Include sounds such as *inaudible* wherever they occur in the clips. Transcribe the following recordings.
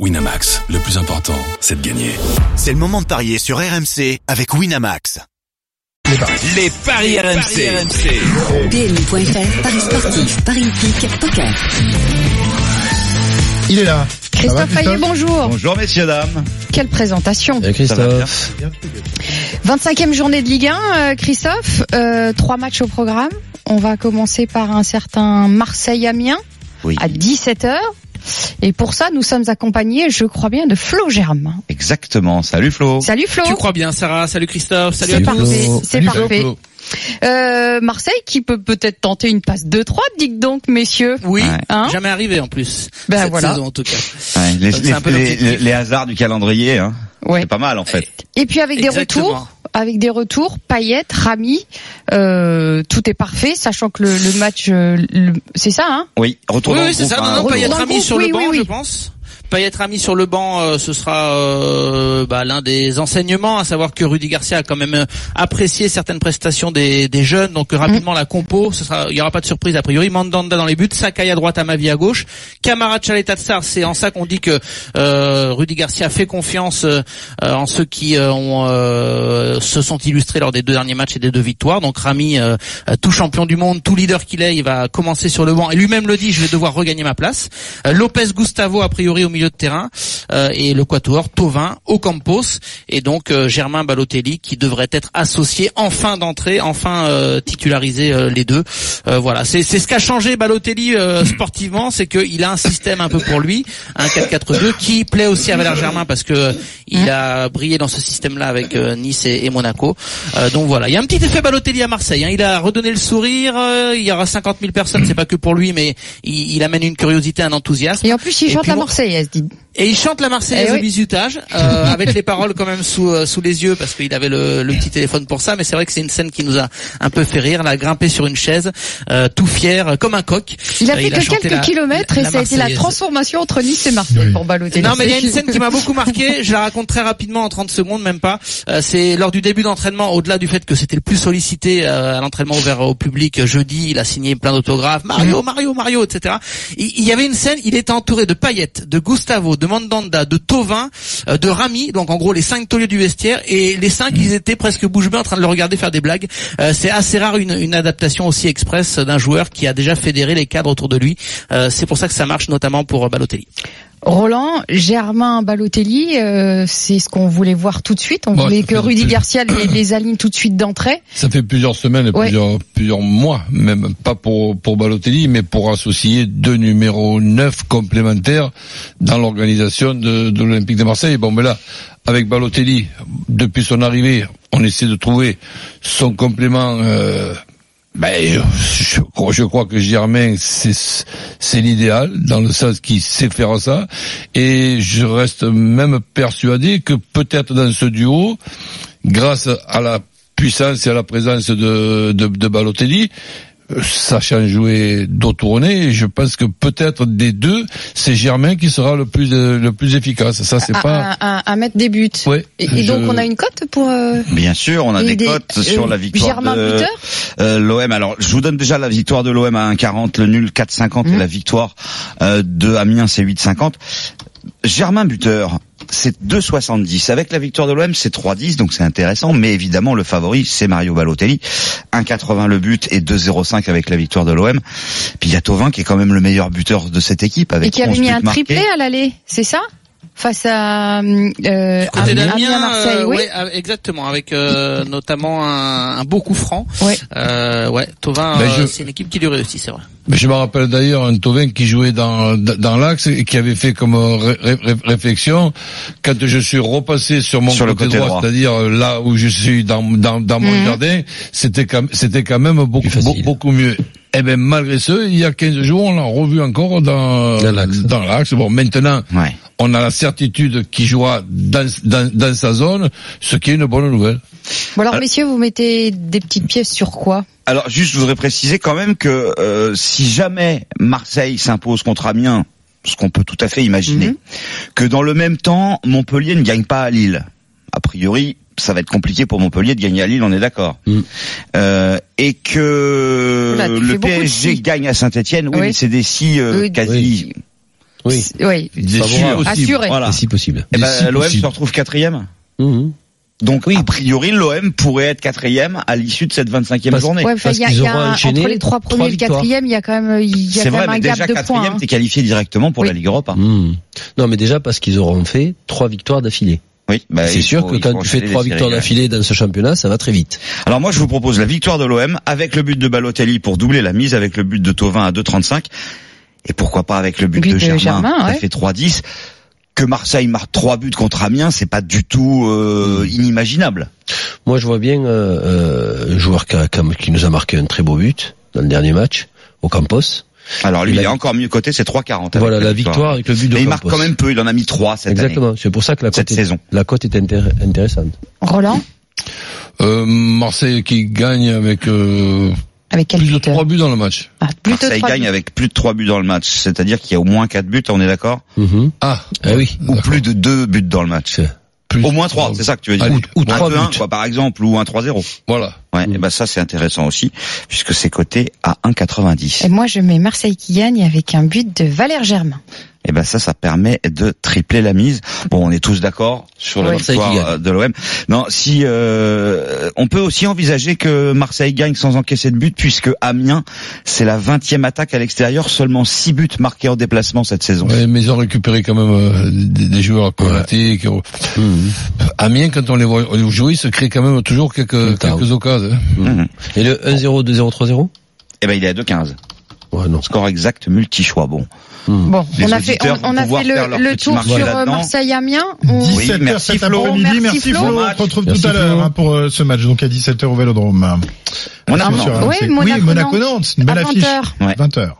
Winamax, le plus important, c'est de gagner. C'est le moment de parier sur RMC avec Winamax. Les paris RMC. PMU.fr, Paris sportif, Paris hippique, poker. Il est là. Christophe Payet, bonjour. Bonjour messieurs, dames. Quelle présentation. Christophe. 25e journée de Ligue 1, euh, Christophe. Euh, trois matchs au programme. On va commencer par un certain Marseille-Amiens Oui. à 17h. Et pour ça, nous sommes accompagnés, je crois bien, de Flo Germain. Exactement. Salut Flo. Salut Flo. Tu crois bien, Sarah. Salut Christophe. Salut C'est à tous. parfait. C'est parfait. Euh, Marseille qui peut peut-être tenter une passe 2-3, dites donc, messieurs. Oui, Ouais. Hein jamais arrivé en plus. Ben cette voilà. saison en tout cas. Ouais, les, C'est les- un peu les- l'objectif. les- les hasards du calendrier, hein. Ouais. c'est pas mal en fait. Et puis avec des retours, avec des retours, Payet, Rami, euh, tout est parfait, sachant que le, le match, euh, c'est ça, hein Oui, retour Oui, dans oui, c'est ça. hein. Non, non, Payet Rami sur oui, le banc, oui, oui. Je pense. Payet Rami sur le banc, euh, ce sera euh, bah, l'un des enseignements, à savoir que Rudy Garcia a quand même euh, apprécié certaines prestations des, des jeunes. Donc euh, rapidement la compo, ce sera, il y aura pas de surprise a priori. Mandanda dans les buts, Sakai à droite, Amavi à gauche, Camara Chaletatsar. C'est en ça qu'on dit que euh, Rudy Garcia fait confiance en ceux qui se sont illustrés lors des deux derniers matchs et des deux victoires. Donc Rami, tout champion du monde, tout leader qu'il est, il va commencer sur le banc. Et lui-même le dit, je vais devoir regagner ma place. Lopez Gustavo a priori de terrain euh, et le quatuor Tovin, Ocampos et donc euh, Germain Balotelli qui devrait être associé en fin d'entrée, enfin euh, titularisé euh, les deux. Euh, voilà, c'est ce qu'a changé Balotelli euh, sportivement, c'est qu'il a un système un peu pour lui, un 4-4-2 qui plaît aussi à Valère Germain parce que il a brillé dans ce système-là avec Nice et, et Monaco. Donc voilà, il y a un petit effet Balotelli à Marseille. hein. Il a redonné le sourire. il y aura 50 000 personnes, c'est pas que pour lui, mais il, il amène une curiosité, un enthousiasme. Et en plus, il chante la Marseillaise, dites. Et il chante la Marseillaise Eh oui. au bizutage, euh, *laughs* avec les paroles quand même sous euh, sous les yeux parce qu'il avait le, le petit téléphone pour ça. Mais c'est vrai que c'est une scène qui nous a un peu fait rire. Il a grimpé sur une chaise, euh, tout fier, comme un coq. Il a Euh, fait que quelques la- kilomètres et la ça a été la transformation entre Nice et Marseille pour Balotelli. Non mais il y a une scène qui m'a beaucoup marqué, je la raconte très rapidement en 30 secondes même pas. Euh, c'est lors du début d'entraînement, au-delà du fait que c'était le plus sollicité euh, à l'entraînement ouvert au public jeudi, il a signé plein d'autographes, Mario, Mario, Mario, etc. Il, il y avait une scène, il était entouré de Payet, de Gustavo, de Mandanda, de Tovin, euh, de Rami, donc en gros les cinq tauliers du vestiaire, et les cinq ils étaient presque bouche bée en train de le regarder faire des blagues. Euh, c'est assez rare une, adaptation aussi express d'un joueur qui a déjà fédéré les cadres autour de lui. Euh, c'est pour ça que ça marche notamment pour Balotelli. Roland, Germain Balotelli, euh, c'est ce qu'on voulait voir tout de suite. On voulait que Rudy Garcia les, les aligne tout de suite d'entrée. Ça fait plusieurs semaines, et Ouais. plusieurs, plusieurs mois, même pas pour, pour Balotelli, mais pour associer deux numéros 9 complémentaires dans l'organisation de, de l'Olympique de Marseille. Bon, mais là, avec Balotelli, depuis son arrivée, on essaie de trouver son complément. Euh, ben, je, crois- que Germain, c'est l'idéal dans le sens qu'il sait faire ça, et je reste même persuadé que peut-être dans ce duo, grâce à la puissance et à la présence de, de, de Balotelli, sachant jouer dos tourné, je pense que peut-être des deux, c'est Germain qui sera le plus euh, le plus efficace. Ça c'est pas. à- à- à mettre des buts. Ouais, Et, et donc on a une cote pour euh, Bien sûr, on a des, des- cotes euh, sur la victoire Germain de buteur euh, l'OM. Alors, je vous donne déjà la victoire de l'OM à 1,40, le nul 4,50 et Mhm. la victoire euh, de Amiens c'est 8,50. Germain buteur, c'est 2,70. Avec la victoire de l'OM, c'est 3,10, donc c'est intéressant. Mais évidemment, le favori, c'est Mario Balotelli. 1,80 le but et 2,05 avec la victoire de l'OM. Puis il y a Tovin qui est quand même le meilleur buteur de cette équipe avec et qui avait 11 mis un triplé à l'aller, c'est ça? Face à euh, Côté Amiens, d'Amiens, Marseille, euh, oui. ouais, euh, exactement, avec euh, notamment un, un beau coup franc. Ouais. Euh, ouais, Tovin, Ben, euh, je- c'est une équipe qui lui réussit, c'est vrai. Mais je me rappelle d'ailleurs un Tovin qui jouait dans dans l'axe et qui avait fait comme ré- ré- réflexion quand je suis repassé sur mon Sur le côté, côté droit, droit. c'est-à-dire là où je suis dans dans, dans mon Mhm. jardin, c'était quand c'était quand même beaucoup beaucoup mieux. Eh ben malgré ce, il y a 15 jours, on l'a revu encore dans Dans l'axe. Bon, maintenant, Ouais. on a la certitude qu'il jouera dans, dans dans sa zone, ce qui est une bonne nouvelle. Bon alors messieurs, vous mettez des petites pièces sur quoi? Alors juste, je voudrais préciser quand même que euh, si jamais Marseille s'impose contre Amiens, ce qu'on peut tout à fait imaginer, Mhm. que dans le même temps, Montpellier ne gagne pas à Lille. A priori, ça va être compliqué pour Montpellier de gagner à Lille, on est d'accord. Mm. Euh, et que le PSG si. gagne à Saint-Etienne, oui, Oui. mais c'est des si euh, Oui, quasi Oui. Oui. Aussi. Assuré. Voilà. Et si possible. Eh ben, si l'OM se retrouve quatrième. Mhm. Donc, a priori, l'OM pourrait être quatrième à l'issue de cette 25e Parce- journée. Ouais, Parce y a, y a un- enchaîné entre les trois premiers et le quatrième, il y a quand même, il y a quand vrai, même mais un déjà gap de points. quatrième, hein. t'es qualifié directement pour Oui. la Ligue Europa. Mhm. Non, mais déjà parce qu'ils auront fait trois victoires d'affilée. Oui, bah, c'est sûr faut- que quand tu fais trois victoires d'affilée dans ce championnat, ça va très vite. Alors moi, je vous propose la victoire de l'OM avec le but de Balotelli pour doubler la mise, avec le but de Tovin à 2,35 et pourquoi pas avec le but, But de de Germain, Germain, ça ouais. fait 3-10. Que Marseille marque trois buts contre Amiens, c'est pas du tout euh, inimaginable. Moi, je vois bien euh, euh, un joueur qui, a- qui a- qui nous a marqué un très beau but dans le dernier match au Campos. Alors lui, il est encore mieux coté, c'est 3,40. avec Voilà la victoire avec le but de Mais il marque quand même peu, il en a mis 3 cette année. Exactement. C'est pour ça que la cote est, saison. la cote est intér- intéressante. Roland, Euh, Marseille qui gagne avec euh, avec quel plus de buteur trois buts dans le match. Ah, plutôt Marseille gagne buts. avec plus de 3 buts dans le match, c'est-à-dire qu'il y a au moins 4 buts, on est d'accord Mhm. Ah, Ah oui. Ou plus de 2 buts dans le match. C'est- plus Au moins 3, c'est ça que tu veux dire Allez, ou Un trois 2-1, buts. quoi, par exemple, ou un 3-0. Voilà. Ouais, et ben ça c'est intéressant aussi, puisque c'est coté à 1,90. Et moi, je mets Marseille qui gagne avec un but de Valère Germain. Et ben ça, ça permet de tripler la mise. Bon, on est tous d'accord sur la Oui. Victoire euh, de l'OM. Non, si euh, on peut aussi envisager que Marseille gagne sans encaisser de but, puisque Amiens, c'est la 20e attaque à l'extérieur, seulement 6 buts marqués en déplacement cette saison. Ouais, mais ils ont récupéré quand même euh, des, des joueurs à Konaté. qui ont- Mhm. Amiens, quand on les voit jouer, ils se créent quand même toujours quelques, quelques occasions. hein. Mhm. Et le 1-0, 2-0, 3-0 Et ben il est à 2,15. Ouais, non. Score exact multi-choix. Bon. Mhm. Bon, Les on a fait, on, on a fait le, le tour sur euh. Marseille-Amiens. On... 17h merci, cet Flo. après-midi. Merci, Merci Flo. Flo. On se retrouve Merci, tout à l'heure hein, pour euh, ce match, donc à 17h au Vélodrome. Monaco. Sur Oui, RMC. Monaco, oui, Monaco-Nantes, une belle à affiche. 20h. Ouais. 20h.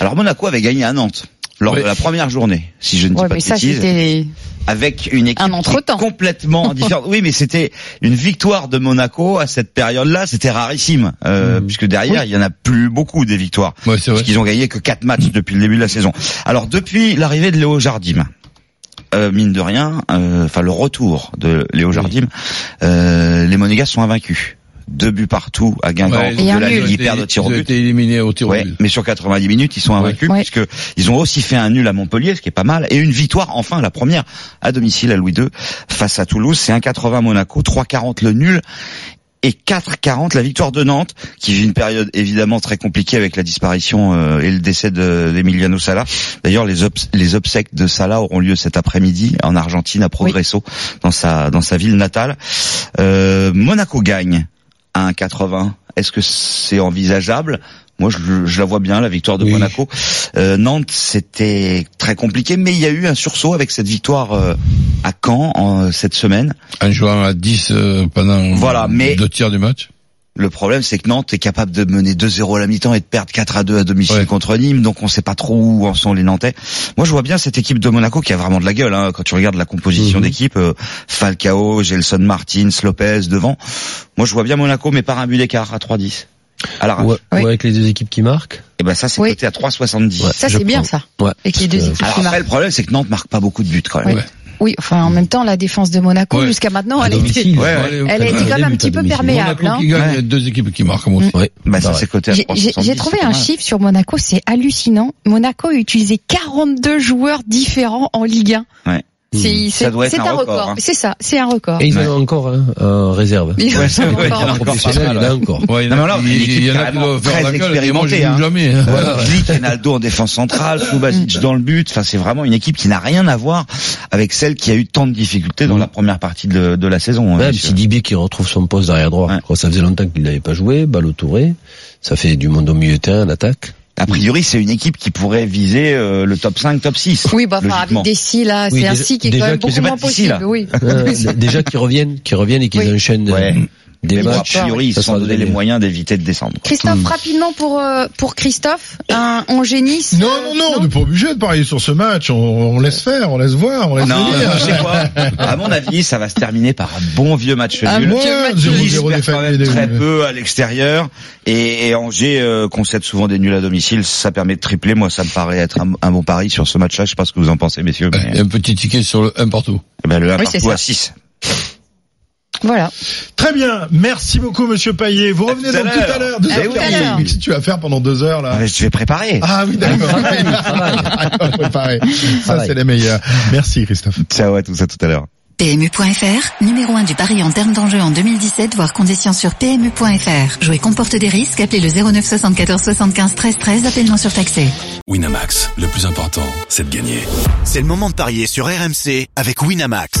Alors Monaco avait gagné à Nantes lors Ouais. de la première journée, si je ne dis Ouais, pas mais de ça, bêtises. avec une équipe Un complètement *laughs* différente. Oui, mais c'était une victoire de Monaco à cette période-là, c'était rarissime, euh, puisque derrière il y en a plus beaucoup des victoires, Ouais, c'est vrai. puisqu'ils ont gagné que quatre matchs depuis le début de la saison. Alors depuis l'arrivée de Léo Jardim. Euh, mine de rien, euh, enfin le retour de Léo Jardim, euh, les Monégas sont invaincus. Deux buts partout à Guingamp Ouais, de la. Ligue, ils perdent au tir au but. été éliminés au tir au Ouais, but. mais sur 90 minutes, ils sont invaincus Ouais. puisque ils ont aussi fait un nul à Montpellier, ce qui est pas mal, et une victoire enfin la première à domicile à Louis II face à Toulouse. C'est 1,80 Monaco, 3,40 le nul et 4,40 la victoire de Nantes, qui vit une période évidemment très compliquée avec la disparition euh, et le décès de- d'Emiliano Sala. D'ailleurs, les, obs- les obsèques de Sala auront lieu cet après-midi en Argentine à Progresso, dans sa dans sa ville natale. Euh, Monaco gagne à 1,80. Est-ce que c'est envisageable? Moi, je, je la vois bien, la victoire de Oui. Monaco. Euh, Nantes, c'était très compliqué, mais il y a eu un sursaut avec cette victoire euh, à Caen en, cette semaine. En jouant à 10 euh, pendant Voilà, mais- deux tiers du match. Le problème, c'est que Nantes est capable de mener 2-0 à la mi-temps et de perdre 4 à 2 à domicile Ouais. contre Nîmes, donc on sait pas trop où en sont les Nantais. Moi, je vois bien cette équipe de Monaco qui a vraiment de la gueule. Hein, quand tu regardes la composition Mhm. d'équipe, euh, Falcao, Gelson Martins, Lopez devant. Moi, je vois bien Monaco, mais par un but d'écart à 3-10. À l'arrache. Ouais, Oui. ouais, avec les deux équipes qui marquent. Et ben ça, c'est Oui. coté à 3,70. Ouais. Ça, c'est bien, ça. Ouais. Avec les deux Euh, équipes Alors qui après, marquent. le problème, c'est que Nantes marque pas beaucoup de buts quand même. Oui. Enfin, en même temps, la défense de Monaco, Ouais. jusqu'à maintenant, elle. Ouais, Allez, elle a été quand même un petit à peu perméable. Monaco hein. qui gagne, Ouais. il y a deux équipes qui marquent. Bah ça, J'ai- 3,70. J'ai j'ai trouvé un chiffre sur Monaco, c'est hallucinant. Monaco a utilisé 42 joueurs différents en Ligue 1. Ouais. C'est un un record, record. hein. C'est ça, c'est un record. Et ils Ouais. ont encore hein, en réserve. Ils Ouais, vrai, encore- il y en a encore il en a encore. Ouais, il y Non, en mais a il y en a qui doivent faire la gueule, moi hein. jamais. hein. Glick, Ronaldo en défense centrale, Subasic dans le but. Enfin, c'est vraiment une équipe qui n'a rien à voir avec celle qui a eu tant de difficultés dans Mm. la première partie de, de la saison. hein, Même messieurs. si Dibier qui retrouve son poste derrière droit. Ouais. Ça faisait longtemps qu'il n'avait pas joué. Balle Touré. Ça fait du monde au milieu de terrain, en attaque. A priori, c'est une équipe qui pourrait viser euh, le top 5, top 6. Oui, bah, enfin, avec des si là, Oui, c'est un déjà- si qui est déjà quand même beaucoup moins possible. Oui. Euh, *laughs* déjà qu'ils reviennent, qu'ils reviennent et qu'ils Oui. enchaînent Ouais. Des Mais bon, a priori, ils se sont donné les moyens d'éviter de descendre. Christophe, Hmm. rapidement pour euh, pour Christophe, un. Non, non, non, on n'est pas obligé de parier sur ce match. On, on laisse faire, on laisse voir, on laisse Non, venir. je sais quoi? À mon avis, ça va se terminer par un bon vieux match nul. bon. Ouais, Mathieu, 0-0 Nice des perd quand même familles. très peu à l'extérieur et, et Angers euh, concède souvent des nuls à domicile. Ça permet de tripler. Moi, ça me paraît être un, un bon pari sur ce match-là. Je sais pas ce que vous en pensez, messieurs. Un petit ticket sur le 1 partout. eh ben, le 1 Oui, c'est partout ça. à 6. Voilà. Très bien. Merci beaucoup, monsieur Payet. Vous revenez tout à donc tout à l'heure. Deux heures quarante. Mais qu'est-ce que tu vas faire pendant deux heures, là? Ah, Je vais préparer. Ah oui, d'accord. Préparé. Ça, *laughs* c'est les meilleurs. Merci, Christophe. Ciao à tous, à tout à l'heure. PMU.fr, numéro 1 du pari en termes d'enjeu en 2017, voire conditions sur PMU.fr. Jouer comporte des risques, appelez le 09 74 75 13 13, appel non surtaxé. Winamax, le plus important, c'est de gagner. C'est le moment de parier sur RMC avec Winamax.